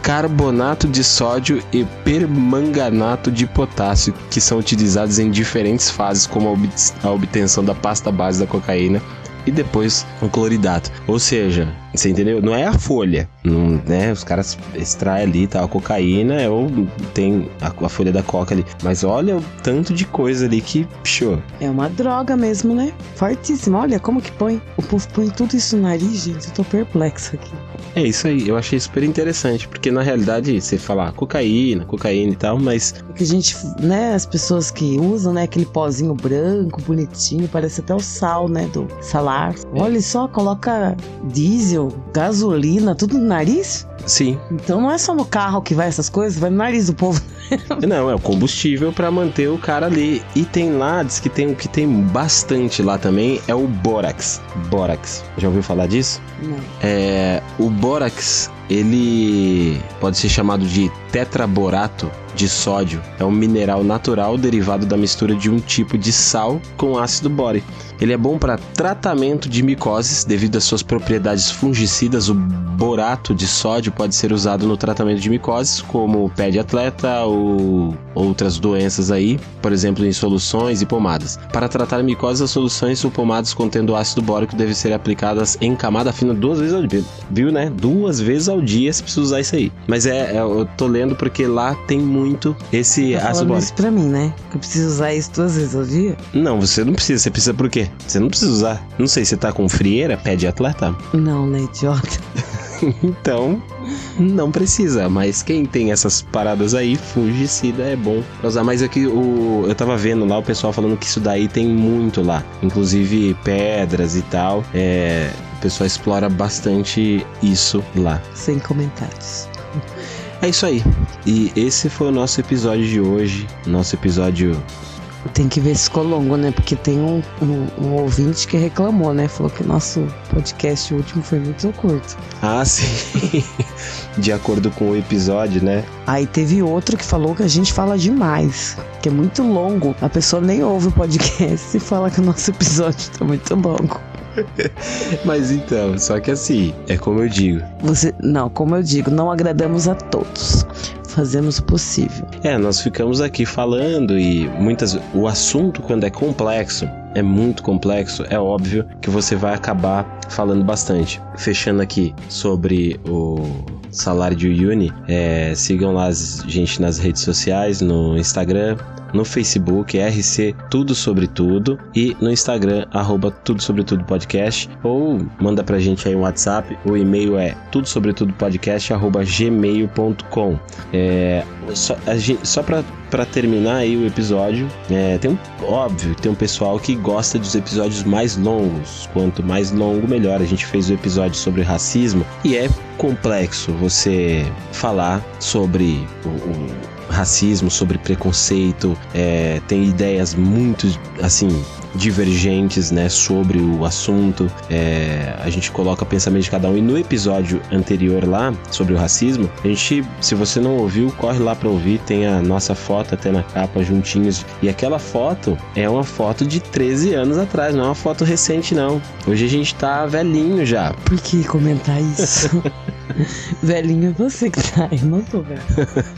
carbonato de sódio e permanganato de potássio, que são utilizados em diferentes fases, como a obtenção da pasta base da cocaína e depois o cloridato. Ou seja, você entendeu? Não é a folha, não, né? Os caras extraem ali, tá? A cocaína ou tem a, a, folha da coca ali. Mas olha o tanto de coisa ali que, show. É uma droga mesmo, né? Fortíssima. Olha como que põe. O povo põe tudo isso no nariz, gente. Eu tô perplexo aqui. É isso aí, eu achei super interessante, porque na realidade você fala ah, cocaína, cocaína e tal, mas. O que a gente, né, as pessoas que usam, né, aquele pozinho branco, bonitinho, parece até o sal, né, do Olha só, coloca diesel, gasolina, tudo no nariz? Sim. Então não é só no carro que vai essas coisas, vai no nariz do povo. Não, é o combustível para manter o cara ali. E tem lá, diz que tem o que tem bastante lá também, é o bórax. Bórax. Já ouviu falar disso? Não. É, o bórax, ele pode ser chamado de tetraborato de sódio. É um mineral natural derivado da mistura de um tipo de sal com ácido bórico. Ele é bom para tratamento de micoses devido às suas propriedades fungicidas. O borato de sódio pode ser usado no tratamento de micoses, como pé de atleta ou outras doenças aí, por exemplo, em soluções e pomadas. Para tratar micoses, as soluções ou pomadas contendo ácido bórico devem ser aplicadas em camada fina duas vezes ao dia. Viu, né? Duas vezes ao dia você precisa usar isso aí. Mas é, é eu tô lendo porque lá tem muito esse tá ácido bórico. isso pra mim, né? Que eu preciso usar isso duas vezes ao dia? Não, você não precisa. Você precisa por quê? Você não precisa usar. Não sei, você tá com frieira? Pé de atleta? Não, né, idiota? então, não precisa. Mas quem tem essas paradas aí, fungicida é bom pra usar. Mas aqui o, eu tava vendo lá o pessoal falando que isso daí tem muito lá. Inclusive pedras e tal. É, o pessoal explora bastante isso lá. Sem comentários. É isso aí. E esse foi o nosso episódio de hoje. Nosso episódio tem que ver se ficou longo, né? Porque tem um, um, um, ouvinte que reclamou, né? Falou que o nosso podcast último foi muito curto. Ah, sim. De acordo com o episódio, né? Aí teve outro que falou que a gente fala demais, que é muito longo. A pessoa nem ouve o podcast e fala que o nosso episódio tá muito longo. Mas então, só que assim, é como eu digo. Você, não, como eu digo, não agradamos a todos fazemos o possível. É, nós ficamos aqui falando e muitas o assunto quando é complexo, é muito complexo, é óbvio que você vai acabar falando bastante. Fechando aqui sobre o salário de Uni, é, sigam lá a gente nas redes sociais, no Instagram, no Facebook, RC Tudo Sobre Tudo, e no Instagram, arroba Tudo Sobre Tudo Podcast, ou manda pra gente aí um WhatsApp, o e-mail é tudo sobre tudo podcast, arroba gmail.com. É, só, só pra, pra terminar aí o episódio, é, tem um, óbvio, tem um pessoal que gosta dos episódios mais longos, quanto mais longo, melhor. A gente fez o episódio sobre racismo, e é complexo você falar sobre o racismo, sobre preconceito, é, tem ideias muito assim divergentes, né, sobre o assunto. É, a gente coloca o pensamento de cada um. E no episódio anterior lá sobre o racismo, a gente, se você não ouviu, corre lá para ouvir. Tem a nossa foto até na capa juntinhos. E aquela foto é uma foto de 13 anos atrás, não é uma foto recente não. Hoje a gente tá velhinho já. Por que comentar isso? Velhinho é você que tá, eu não tô velho.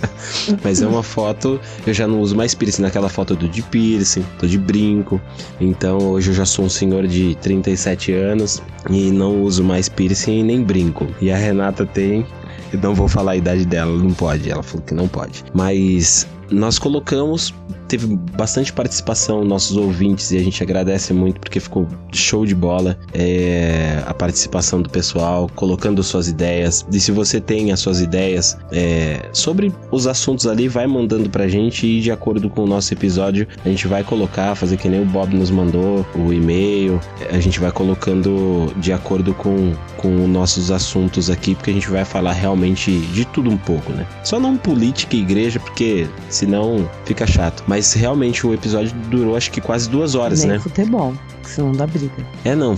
Mas é uma foto, eu já não uso mais piercing. Naquela foto do de piercing, tô de brinco. Então hoje eu já sou um senhor de 37 anos e não uso mais piercing nem brinco. E a Renata tem. Eu não vou falar a idade dela, não pode. Ela falou que não pode. Mas nós colocamos teve bastante participação nossos ouvintes e a gente agradece muito porque ficou show de bola é, a participação do pessoal, colocando suas ideias. E se você tem as suas ideias é, sobre os assuntos ali, vai mandando pra gente e de acordo com o nosso episódio, a gente vai colocar, fazer que nem o Bob nos mandou, o e-mail, a gente vai colocando de acordo com, com os nossos assuntos aqui, porque a gente vai falar realmente de tudo um pouco, né? Só não política e igreja, porque senão fica chato. Mas realmente o episódio durou acho que quase duas horas, Nem né? futebol, senão dá briga. É não,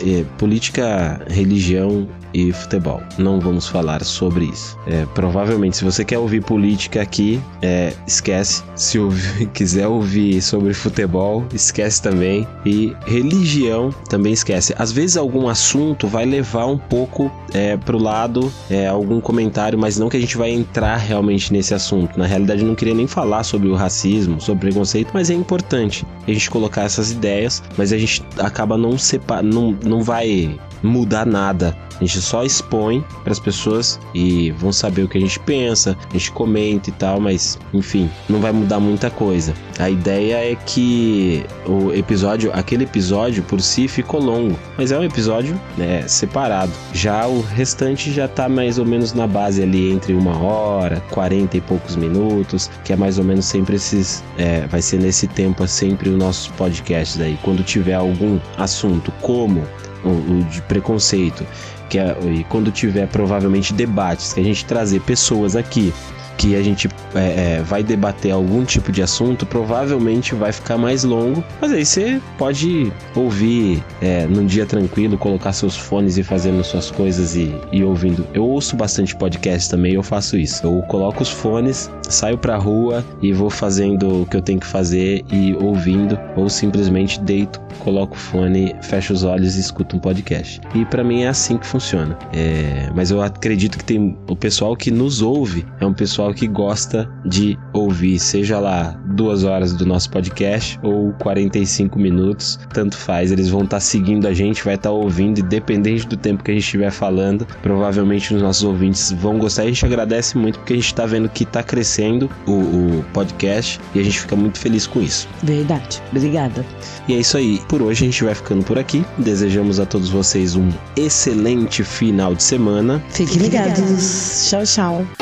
é, política, religião e futebol. Não vamos falar sobre isso. É, provavelmente, se você quer ouvir política aqui, é, esquece. Se ouvir, quiser ouvir sobre futebol, esquece também. E religião também esquece. Às vezes algum assunto vai levar um pouco é, pro lado, é, algum comentário, mas não que a gente vai entrar realmente nesse assunto. Na realidade, eu não queria nem falar sobre o racismo, sobre preconceito, mas é importante a gente colocar essas ideias, mas a gente acaba não separ, não, não vai mudar nada. A gente só expõe para as pessoas e vão saber o que a gente pensa, a gente comenta e tal, mas enfim, não vai mudar muita coisa. A ideia é que o episódio, aquele episódio por si ficou longo, mas é um episódio né, separado. Já o restante já tá mais ou menos na base ali entre uma hora, 40 e poucos minutos, que é mais ou menos sempre esses. É, vai ser nesse tempo sempre os nossos podcasts aí. Quando tiver algum assunto como o, de preconceito, que é, quando tiver provavelmente debates, que a gente trazer pessoas aqui que a gente é, é, vai debater algum tipo de assunto, provavelmente vai ficar mais longo. Mas aí você pode ouvir é, num dia tranquilo, colocar seus fones e fazendo suas coisas e, e ouvindo. Eu ouço bastante podcast também, eu faço isso. Eu coloco os fones, saio pra rua e vou fazendo o que eu tenho que fazer e ouvindo, ou simplesmente deito, coloco o fone, fecho os olhos e escuto um podcast. E para mim é assim que funciona. É, mas eu acredito que tem o pessoal que nos ouve, é um pessoal que gosta de ouvir, seja lá duas horas do nosso podcast ou 45 minutos, tanto faz. Eles vão estar tá seguindo a gente, vai estar tá ouvindo, independente do tempo que a gente estiver falando. Provavelmente os nossos ouvintes vão gostar. A gente agradece muito porque a gente está vendo que está crescendo o, o podcast e a gente fica muito feliz com isso. Verdade. Obrigada. E é isso aí. Por hoje a gente vai ficando por aqui. Desejamos a todos vocês um excelente final de semana. Fiquem ligados. Tchau, tchau.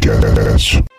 Podcast.